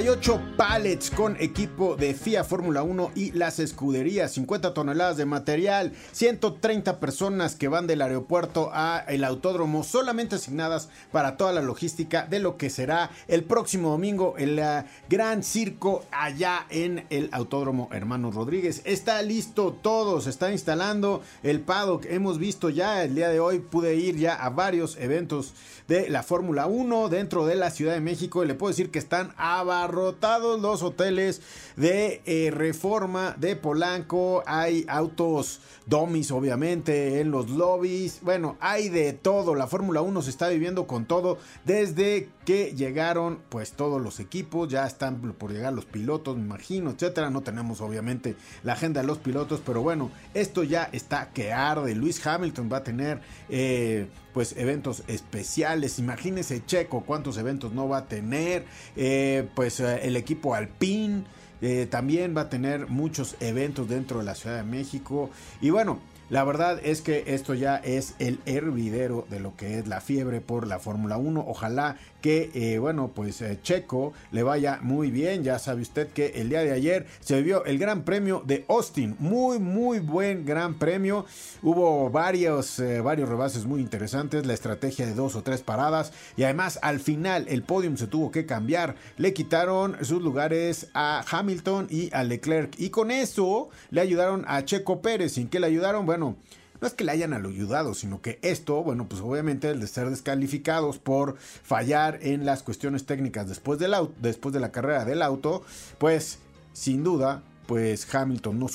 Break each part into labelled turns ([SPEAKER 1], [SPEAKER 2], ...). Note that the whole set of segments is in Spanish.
[SPEAKER 1] 38 pallets con equipo de FIA Fórmula 1 y las escuderías, 50 toneladas de material, 130 personas que van del aeropuerto a el autódromo, solamente asignadas para toda la logística de lo que será el próximo domingo el uh, gran circo allá en el autódromo Hermano Rodríguez. Está listo todo, se está instalando el paddock. Hemos visto ya el día de hoy, pude ir ya a varios eventos de la Fórmula 1 dentro de la Ciudad de México y le puedo decir que están abarrotados los hoteles de eh, Reforma de Polanco. Hay autos domis obviamente en los lobbies. Bueno, hay de todo. La Fórmula 1 se está viviendo con todo desde que llegaron pues todos los equipos. Ya están por llegar los pilotos, me imagino, etcétera. No tenemos obviamente la agenda de los pilotos, pero bueno, esto ya está que arde. Luis Hamilton va a tener eh, pues eventos especiales. Imagínense Checo cuántos eventos no va a tener. Eh, pues eh, el equipo Alpine. Eh, también va a tener muchos eventos dentro de la Ciudad de México. Y bueno, la verdad es que esto ya es el hervidero de lo que es la fiebre por la Fórmula 1. Ojalá que, eh, bueno, pues eh, Checo le vaya muy bien. Ya sabe usted que el día de ayer se vio el Gran Premio de Austin. Muy, muy buen Gran Premio. Hubo varios, eh, varios rebases muy interesantes. La estrategia de dos o tres paradas. Y además, al final, el podium se tuvo que cambiar. Le quitaron sus lugares a Hamilton y a Leclerc. Y con eso le ayudaron a Checo Pérez. ¿Sin que le ayudaron? Bueno, no es que le hayan ayudado, sino que esto, bueno, pues obviamente el de ser descalificados por fallar en las cuestiones técnicas después, del auto, después de la carrera del auto, pues sin duda, pues Hamilton no,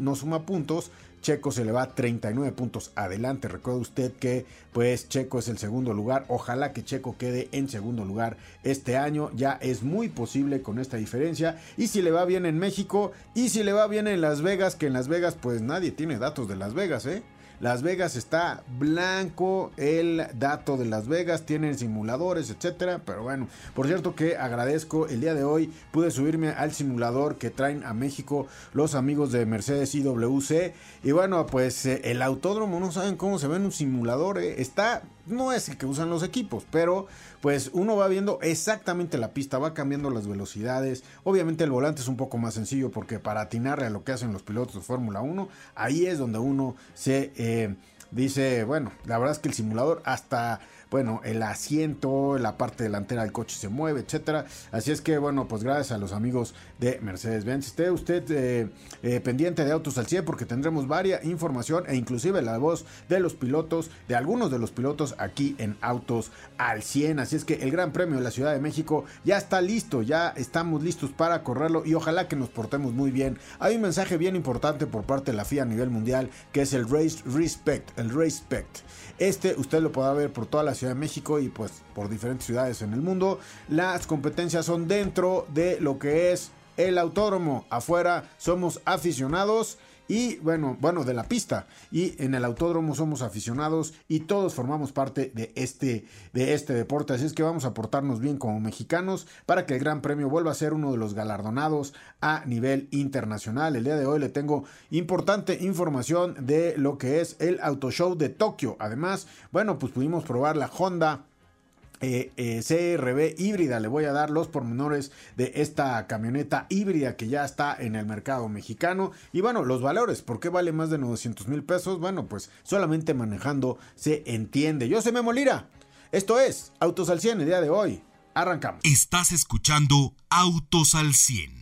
[SPEAKER 1] no suma puntos, Checo se le va 39 puntos adelante. Recuerda usted que pues Checo es el segundo lugar. Ojalá que Checo quede en segundo lugar este año. Ya es muy posible con esta diferencia. Y si le va bien en México y si le va bien en Las Vegas, que en Las Vegas pues nadie tiene datos de Las Vegas, ¿eh? Las Vegas está blanco el dato de Las Vegas, tienen simuladores, etcétera. Pero bueno, por cierto que agradezco el día de hoy pude subirme al simulador que traen a México los amigos de Mercedes IWC. Y bueno, pues eh, el autódromo no saben cómo se ve en un simulador. Eh. Está, no es el que usan los equipos, pero pues uno va viendo exactamente la pista, va cambiando las velocidades. Obviamente el volante es un poco más sencillo porque para atinarle a lo que hacen los pilotos de Fórmula 1, ahí es donde uno se eh, dice, bueno, la verdad es que el simulador hasta bueno, el asiento, la parte delantera del coche se mueve, etcétera. Así es que, bueno, pues gracias a los amigos de Mercedes-Benz. Esté usted eh, eh, pendiente de Autos al 100 porque tendremos varia información e inclusive la voz de los pilotos, de algunos de los pilotos aquí en Autos al 100. Así es que el Gran Premio de la Ciudad de México ya está listo, ya estamos listos para correrlo y ojalá que nos portemos muy bien. Hay un mensaje bien importante por parte de la FIA a nivel mundial que es el Race Respect, el Respect. Este usted lo podrá ver por toda la Ciudad de México y pues por diferentes ciudades en el mundo. Las competencias son dentro de lo que es el autódromo. Afuera somos aficionados y bueno, bueno, de la pista. Y en el autódromo somos aficionados y todos formamos parte de este, de este deporte. Así es que vamos a portarnos bien como mexicanos para que el Gran Premio vuelva a ser uno de los galardonados a nivel internacional. El día de hoy le tengo importante información de lo que es el Auto Show de Tokio. Además, bueno, pues pudimos probar la Honda eh, CRB híbrida. Le voy a dar los pormenores de esta camioneta híbrida que ya está en el mercado mexicano. Y bueno, los valores, ¿por qué vale más de 900 mil pesos? Bueno, pues solamente manejando se entiende. Yo soy Memo Lira. Esto es Autos al 100 el día de hoy. Arrancamos.
[SPEAKER 2] Estás escuchando Autos al 100.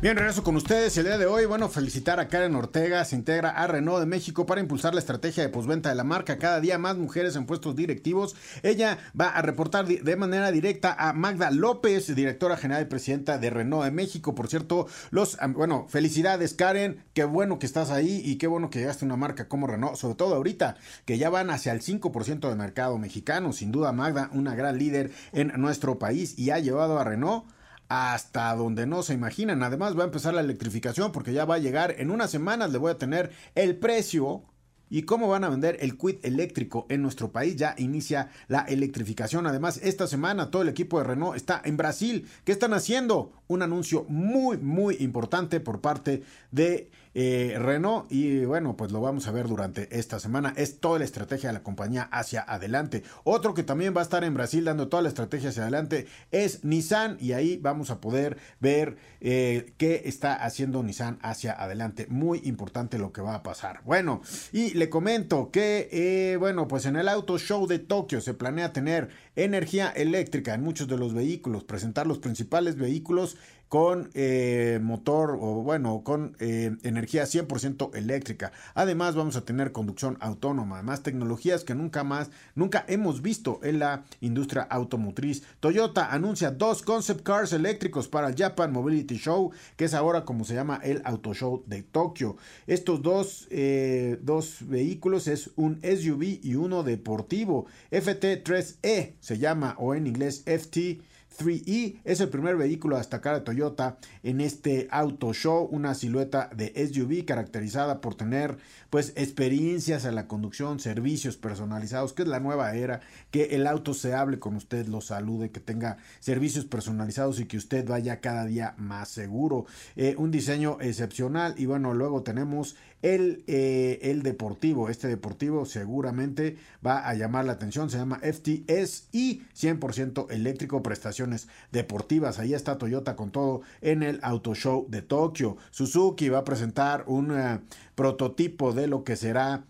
[SPEAKER 1] Bien, regreso con ustedes el día de hoy. Bueno, felicitar a Karen Ortega, se integra a Renault de México para impulsar la estrategia de posventa de la marca. Cada día más mujeres en puestos directivos. Ella va a reportar de manera directa a Magda López, directora general y presidenta de Renault de México. Por cierto, los, bueno, felicidades Karen, qué bueno que estás ahí y qué bueno que llegaste a una marca como Renault, sobre todo ahorita que ya van hacia el 5% de mercado mexicano. Sin duda Magda, una gran líder en nuestro país y ha llevado a Renault hasta donde no se imaginan. Además va a empezar la electrificación porque ya va a llegar en unas semanas le voy a tener el precio y cómo van a vender el quid eléctrico en nuestro país. Ya inicia la electrificación. Además, esta semana todo el equipo de Renault está en Brasil. ¿Qué están haciendo? Un anuncio muy, muy importante por parte de eh, Renault y bueno, pues lo vamos a ver durante esta semana. Es toda la estrategia de la compañía hacia adelante. Otro que también va a estar en Brasil dando toda la estrategia hacia adelante es Nissan y ahí vamos a poder ver eh, qué está haciendo Nissan hacia adelante. Muy importante lo que va a pasar. Bueno, y le comento que eh, bueno, pues en el Auto Show de Tokio se planea tener energía eléctrica en muchos de los vehículos, presentar los principales vehículos con eh, motor o bueno, con eh, energía 100% eléctrica. Además vamos a tener conducción autónoma, más tecnologías que nunca más, nunca hemos visto en la industria automotriz. Toyota anuncia dos concept cars eléctricos para el Japan Mobility Show, que es ahora como se llama el Auto Show de Tokio. Estos dos, eh, dos vehículos es un SUV y uno deportivo. FT3E se llama o en inglés FT 3E es el primer vehículo a destacar de Toyota en este auto show, una silueta de SUV caracterizada por tener pues experiencias a la conducción, servicios personalizados, que es la nueva era, que el auto se hable con usted, lo salude, que tenga servicios personalizados y que usted vaya cada día más seguro. Eh, un diseño excepcional y bueno, luego tenemos el, eh, el deportivo, este deportivo seguramente va a llamar la atención, se llama FTS y 100% eléctrico, prestaciones deportivas. Ahí está Toyota con todo en el Auto Show de Tokio. Suzuki va a presentar un eh, prototipo de lo que será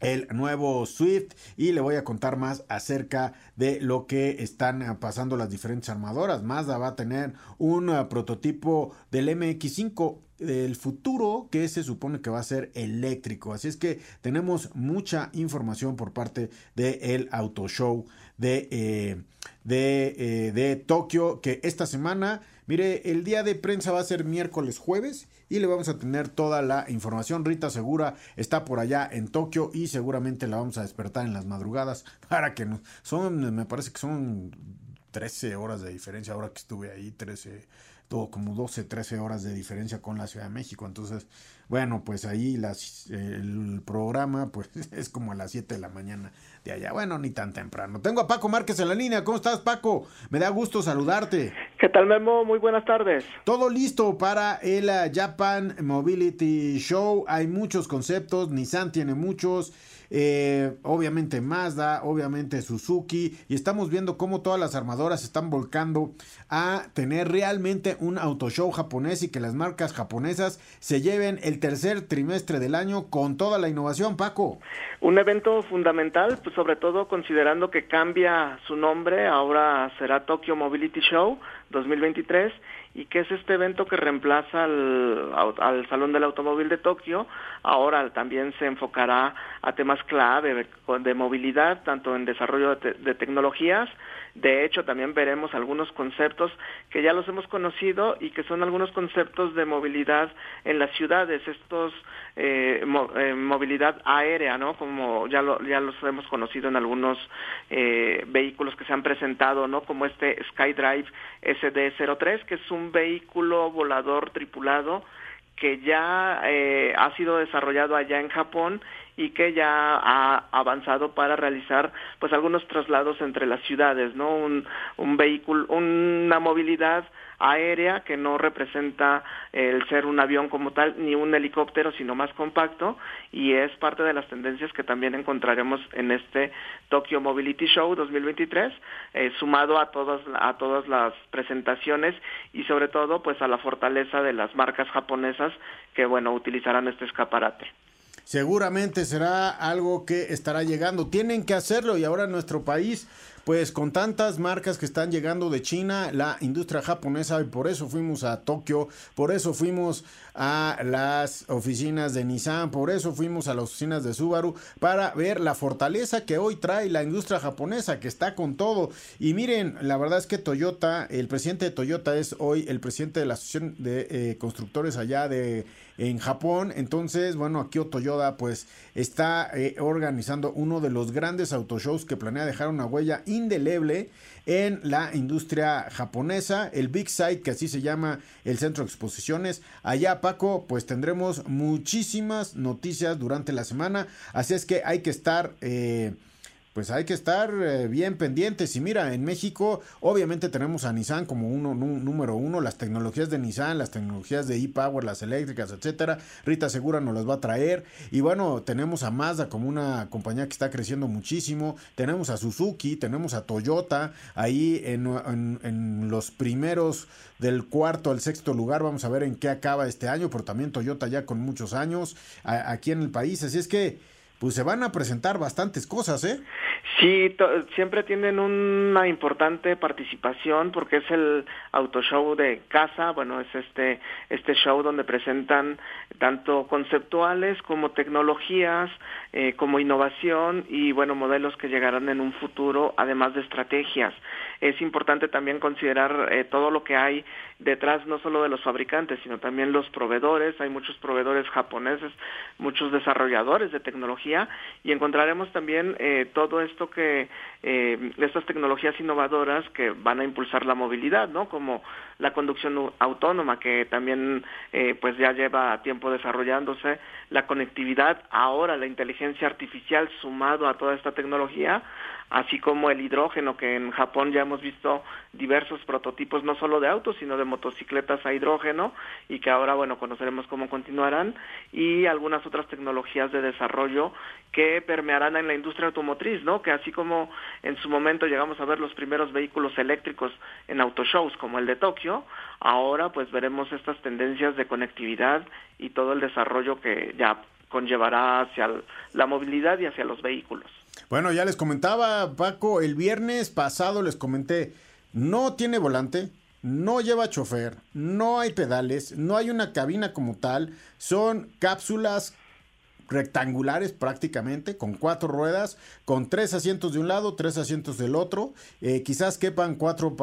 [SPEAKER 1] el nuevo Swift y le voy a contar más acerca de lo que están eh, pasando las diferentes armadoras. Mazda va a tener un prototipo del MX5 del futuro que se supone que va a ser eléctrico. Así es que tenemos mucha información por parte del el Auto Show de, eh, de, eh, de Tokio que esta semana, mire, el día de prensa va a ser miércoles jueves y le vamos a tener toda la información. Rita Segura está por allá en Tokio y seguramente la vamos a despertar en las madrugadas para que nos... Son, me parece que son 13 horas de diferencia ahora que estuve ahí, 13 todo como 12, 13 horas de diferencia con la Ciudad de México. Entonces, bueno, pues ahí las, el programa pues es como a las 7 de la mañana de allá. Bueno, ni tan temprano. Tengo a Paco Márquez en la línea. ¿Cómo estás, Paco? Me da gusto saludarte.
[SPEAKER 3] ¿Qué tal, Memo? Muy buenas tardes.
[SPEAKER 1] Todo listo para el Japan Mobility Show. Hay muchos conceptos. Nissan tiene muchos. Eh, obviamente Mazda, obviamente Suzuki, y estamos viendo cómo todas las armadoras están volcando a tener realmente un auto show japonés y que las marcas japonesas se lleven el tercer trimestre del año con toda la innovación, Paco.
[SPEAKER 3] Un evento fundamental, pues sobre todo considerando que cambia su nombre, ahora será Tokyo Mobility Show 2023 y que es este evento que reemplaza al, Salón del Automóvil de Tokio. Ahora también se enfocará a temas clave de, movilidad, tanto en desarrollo de tecnologías, de hecho, también veremos algunos conceptos que ya los hemos conocido y que son algunos conceptos de movilidad en las ciudades, estos eh, eh, movilidad aérea, ¿no? Como ya lo, ya los hemos conocido en algunos eh, vehículos que se han presentado, ¿no? Como este SkyDrive SD03, que es un vehículo volador tripulado que ya eh, ha sido desarrollado allá en Japón y que ya ha avanzado para realizar pues algunos traslados entre las ciudades, ¿no? Un, un vehículo, una movilidad aérea que no representa el ser un avión como tal ni un helicóptero sino más compacto y es parte de las tendencias que también encontraremos en este Tokyo Mobility Show 2023 eh, sumado a todas a todas las presentaciones y sobre todo pues a la fortaleza de las marcas japonesas que bueno utilizarán este escaparate
[SPEAKER 1] seguramente será algo que estará llegando. Tienen que hacerlo y ahora nuestro país pues con tantas marcas que están llegando de China, la industria japonesa, y por eso fuimos a Tokio, por eso fuimos a las oficinas de Nissan, por eso fuimos a las oficinas de Subaru, para ver la fortaleza que hoy trae la industria japonesa, que está con todo. Y miren, la verdad es que Toyota, el presidente de Toyota es hoy el presidente de la Asociación de eh, Constructores allá de en Japón. Entonces, bueno, aquí Toyota pues está eh, organizando uno de los grandes autoshows que planea dejar una huella indeleble en la industria japonesa, el Big Site, que así se llama el centro de exposiciones. Allá, Paco, pues tendremos muchísimas noticias durante la semana, así es que hay que estar... Eh, pues hay que estar eh, bien pendientes. Y mira, en México obviamente tenemos a Nissan como uno número uno, las tecnologías de Nissan, las tecnologías de e-Power, las eléctricas, etcétera. Rita Segura nos las va a traer. Y bueno, tenemos a Mazda como una compañía que está creciendo muchísimo. Tenemos a Suzuki, tenemos a Toyota ahí en, los primeros del cuarto al sexto lugar. Vamos a ver en qué acaba este año, pero también Toyota ya con muchos años aquí en el país. Así es que pues se van a presentar bastantes cosas, ¿eh?
[SPEAKER 3] Sí, siempre tienen una importante participación porque es el auto show de casa, bueno, es este este show donde presentan tanto conceptuales como tecnologías, eh, como innovación y bueno, modelos que llegarán en un futuro, además de estrategias. Es importante también considerar eh, todo lo que hay detrás no solo de los fabricantes, sino también los proveedores. Hay muchos proveedores japoneses, muchos desarrolladores de tecnología y encontraremos también eh, todo esto que eh, estas tecnologías innovadoras que van a impulsar la movilidad, ¿no? Como la conducción autónoma que también eh, pues ya lleva tiempo desarrollándose, la conectividad, ahora la inteligencia artificial sumado a toda esta tecnología así como el hidrógeno, que en Japón ya hemos visto diversos prototipos, no solo de autos, sino de motocicletas a hidrógeno, y que ahora, bueno, conoceremos cómo continuarán, y algunas otras tecnologías de desarrollo que permearán en la industria automotriz, ¿no? Que así como en su momento llegamos a ver los primeros vehículos eléctricos en autoshows como el de Tokio, ahora pues veremos estas tendencias de conectividad y todo el desarrollo que ya conllevará hacia la movilidad y hacia los vehículos.
[SPEAKER 1] Bueno, ya les comentaba, Paco, el viernes pasado les comenté, no tiene volante, no lleva chofer, no hay pedales, no hay una cabina como tal, son cápsulas rectangulares prácticamente, con cuatro ruedas, con tres asientos de un lado, tres asientos del otro. Eh, quizás quepan cuatro,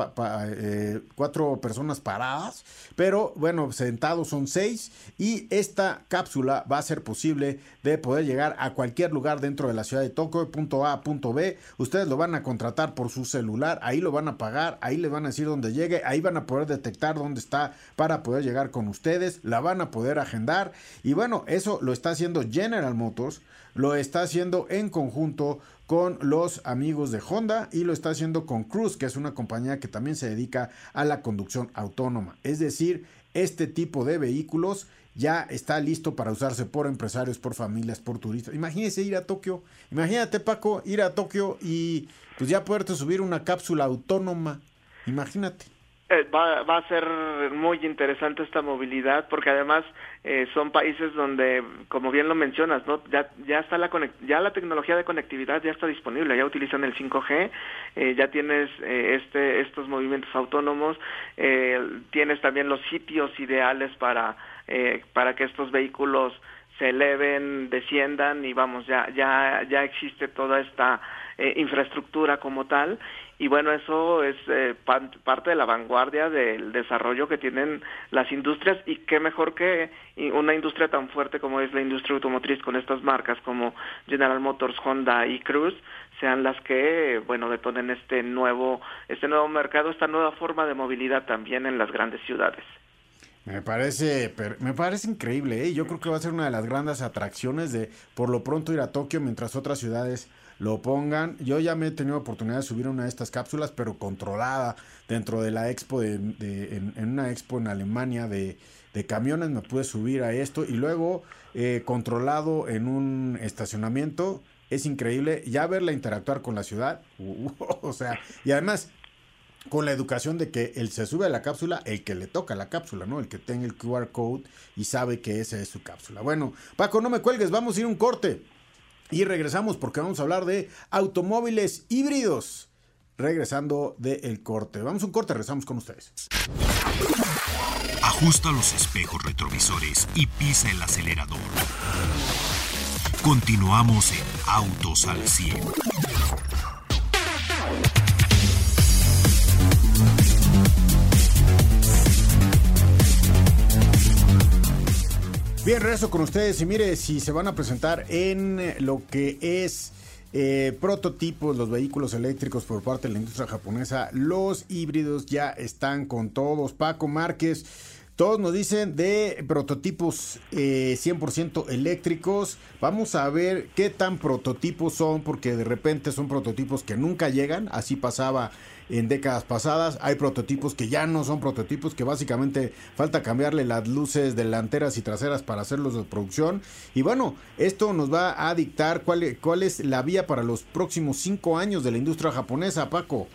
[SPEAKER 1] eh, cuatro personas paradas, pero bueno, sentados son seis. Y esta cápsula va a ser posible de poder llegar a cualquier lugar dentro de la ciudad de Tokio, punto A, punto B. Ustedes lo van a contratar por su celular, ahí lo van a pagar, ahí le van a decir dónde llegue, ahí van a poder detectar dónde está para poder llegar con ustedes, la van a poder agendar. Y bueno, eso lo está haciendo Jen General Motors lo está haciendo en conjunto con los amigos de Honda y lo está haciendo con Cruise, que es una compañía que también se dedica a la conducción autónoma. Es decir, este tipo de vehículos ya está listo para usarse por empresarios, por familias, por turistas. Imagínese ir a Tokio, imagínate Paco, ir a Tokio y pues ya poderte subir una cápsula autónoma. Imagínate.
[SPEAKER 3] Eh, va, va a ser muy interesante esta movilidad porque además eh, son países donde, como bien lo mencionas, ¿no? ya, ya está la ya la tecnología de conectividad ya está disponible, ya utilizan el 5G, eh, ya tienes este estos movimientos autónomos, tienes también los sitios ideales para para que estos vehículos se eleven, desciendan y vamos ya ya ya existe toda esta infraestructura como tal y bueno, eso es eh, parte de la vanguardia del desarrollo que tienen las industrias y qué mejor que una industria tan fuerte como es la industria automotriz con estas marcas como General Motors, Honda y Cruise sean las que, bueno, detonen este nuevo, este nuevo mercado, esta nueva forma de movilidad también en las grandes ciudades.
[SPEAKER 1] Me parece, me parece increíble, ¿eh? yo creo que va a ser una de las grandes atracciones de por lo pronto ir a Tokio mientras otras ciudades lo pongan. Yo ya me he tenido oportunidad de subir una de estas cápsulas, pero controlada dentro de la expo, de, en, una expo en Alemania de, camiones, me pude subir a esto y luego eh, controlado en un estacionamiento. Es increíble ya verla interactuar con la ciudad. o sea, y además con la educación de que él se sube a la cápsula, el que le toca la cápsula, ¿no? El que tenga el QR code y sabe que esa es su cápsula. Bueno, Paco, no me cuelgues, vamos a ir un corte. Y regresamos porque vamos a hablar de automóviles híbridos. regresando del corte. Vamos a un corte, regresamos con ustedes.
[SPEAKER 2] Ajusta los espejos retrovisores y pisa el acelerador. Continuamos en Autos al 100.
[SPEAKER 1] Bien, regreso con ustedes y mire si se van a presentar en lo que es eh, prototipos, los vehículos eléctricos por parte de la industria japonesa, los híbridos ya están con todos. Paco Márquez, todos nos dicen de prototipos 100% eh, eléctricos. Vamos a ver qué tan prototipos son, porque de repente son prototipos que nunca llegan. Así pasaba en décadas pasadas. Hay prototipos que ya no son prototipos, que básicamente falta cambiarle las luces delanteras y traseras para hacerlos de producción. Y bueno, esto nos va a dictar cuál, cuál es la vía para los próximos cinco años de la industria japonesa, Paco.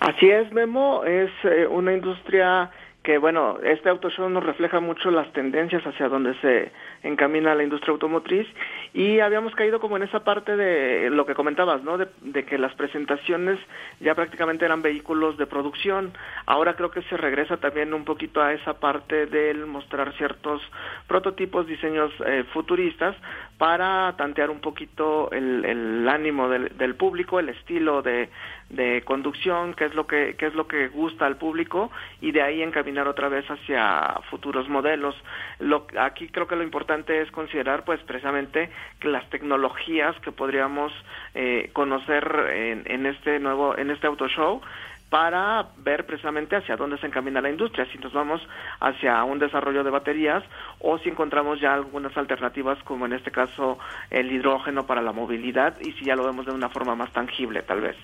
[SPEAKER 3] Así es, Memo. Es eh, una industria que bueno, este auto show nos refleja mucho las tendencias hacia donde se encamina la industria automotriz y habíamos caído como en esa parte de lo que comentabas, ¿no? De, de, que las presentaciones ya prácticamente eran vehículos de producción. Ahora creo que se regresa también un poquito a esa parte del mostrar ciertos prototipos, diseños eh, futuristas para tantear un poquito el, el ánimo del, del público, el estilo de, de conducción, qué es lo que qué es lo que gusta al público y de ahí encaminar otra vez hacia futuros modelos. Lo, aquí creo que lo importante es considerar pues precisamente que las tecnologías que podríamos eh, conocer en, en este nuevo en este auto show para ver precisamente hacia dónde se encamina la industria, si nos vamos hacia un desarrollo de baterías o si encontramos ya algunas alternativas como en este caso el hidrógeno para la movilidad y si ya lo vemos de una forma más tangible tal vez.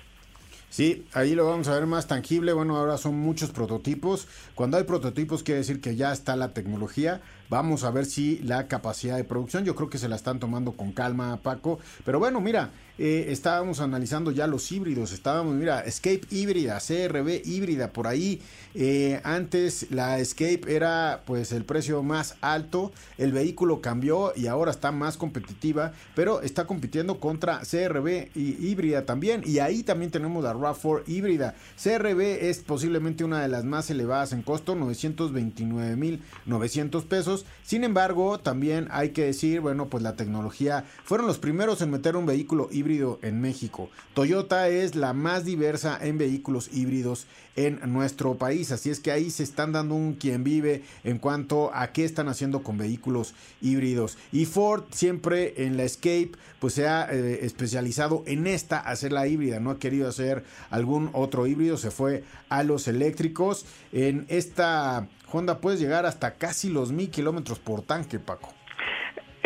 [SPEAKER 1] Sí, ahí lo vamos a ver más tangible. Bueno, ahora son muchos prototipos. Cuando hay prototipos quiere decir que ya está la tecnología. Vamos a ver si la capacidad de producción, yo creo que se la están tomando con calma, Paco. Pero bueno, mira, eh, estábamos analizando ya los híbridos, estábamos, mira, Escape híbrida, CRB híbrida, por ahí. Eh, antes la Escape era pues el precio más alto, el vehículo cambió y ahora está más competitiva, pero está compitiendo contra CRB y híbrida también. Y ahí también tenemos la RAV4 híbrida. CRB es posiblemente una de las más elevadas en costo, 929.900 pesos. Sin embargo, también hay que decir, bueno, pues la tecnología, fueron los primeros en meter un vehículo híbrido en México. Toyota es la más diversa en vehículos híbridos en nuestro país, así es que ahí se están dando un quien vive en cuanto a qué están haciendo con vehículos híbridos. Y Ford siempre en la Escape pues se ha eh, especializado en esta, hacer la híbrida, no ha querido hacer algún otro híbrido, se fue a los eléctricos. En esta Honda puedes llegar hasta casi los mil kilómetros por tanque, Paco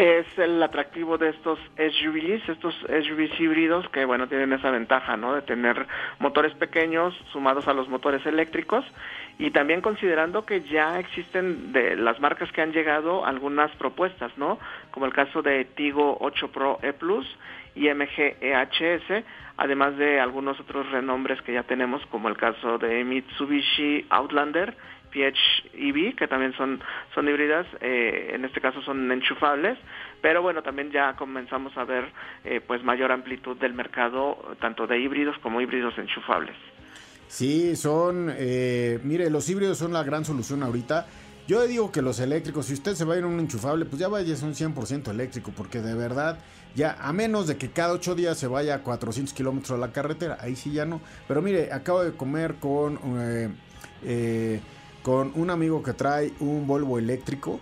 [SPEAKER 3] es el atractivo de estos SUVs, estos SUVs híbridos que bueno tienen esa ventaja, ¿no? De tener motores pequeños sumados a los motores eléctricos y también considerando que ya existen de las marcas que han llegado algunas propuestas, ¿no? Como el caso de Tigo 8 Pro E Plus y MG EHS, además de algunos otros renombres que ya tenemos como el caso de Mitsubishi Outlander PHEV, que también son, son híbridas, eh, en este caso son enchufables, pero bueno, también ya comenzamos a ver eh, pues mayor amplitud del mercado, tanto de híbridos como híbridos enchufables.
[SPEAKER 1] Sí, son, eh, mire, los híbridos son la gran solución ahorita. Yo digo que los eléctricos, si usted se va a ir a un enchufable, pues ya vaya a un 100% eléctrico, porque de verdad, ya a menos de que cada ocho días se vaya a 400 kilómetros a la carretera, ahí sí ya no. Pero mire, acabo de comer con... Eh, con un amigo que trae un Volvo eléctrico.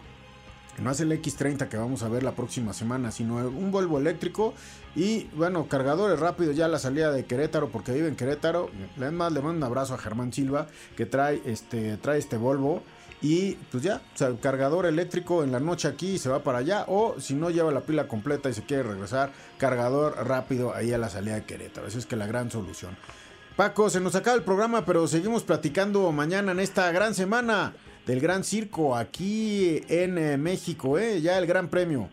[SPEAKER 1] No es el X30 que vamos a ver la próxima semana, sino un Volvo eléctrico. Y bueno, cargadores rápidos ya la salida de Querétaro, porque vive en Querétaro. Además, le mando un abrazo a Germán Silva, que trae este, trae este Volvo. Y pues ya, o sea, cargador eléctrico en la noche aquí y se va para allá. O si no lleva la pila completa y se quiere regresar, cargador rápido ahí a la salida de Querétaro. Esa es que la gran solución. Paco, se nos acaba el programa, pero seguimos platicando mañana en esta gran semana del Gran Circo aquí en eh, México, ¿eh? ya el Gran Premio.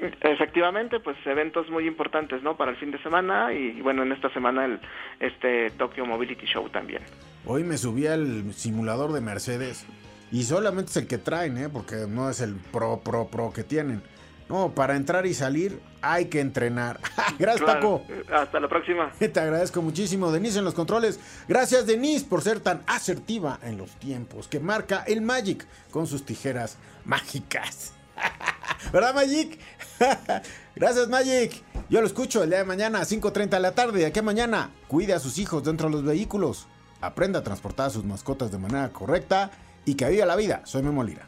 [SPEAKER 3] Efectivamente, pues eventos muy importantes, ¿no? Para el fin de semana y, bueno, en esta semana el este Tokyo Mobility Show también.
[SPEAKER 1] Hoy me subí al simulador de Mercedes y solamente es el que traen, ¿eh? Porque no es el pro, pro, pro que tienen. No, para entrar y salir hay que entrenar. Gracias, Paco.
[SPEAKER 3] Hasta la próxima.
[SPEAKER 1] Te agradezco muchísimo, Denise, en los controles. Gracias, Denise, por ser tan asertiva en los tiempos que marca el Magic con sus tijeras mágicas. ¿Verdad, Magic? Gracias, Magic. Yo lo escucho el día de mañana a 5.30 de la tarde. ¿De aquí mañana? Cuide a sus hijos dentro de los vehículos. Aprenda a transportar a sus mascotas de manera correcta y que viva la vida. Soy Memo Lira.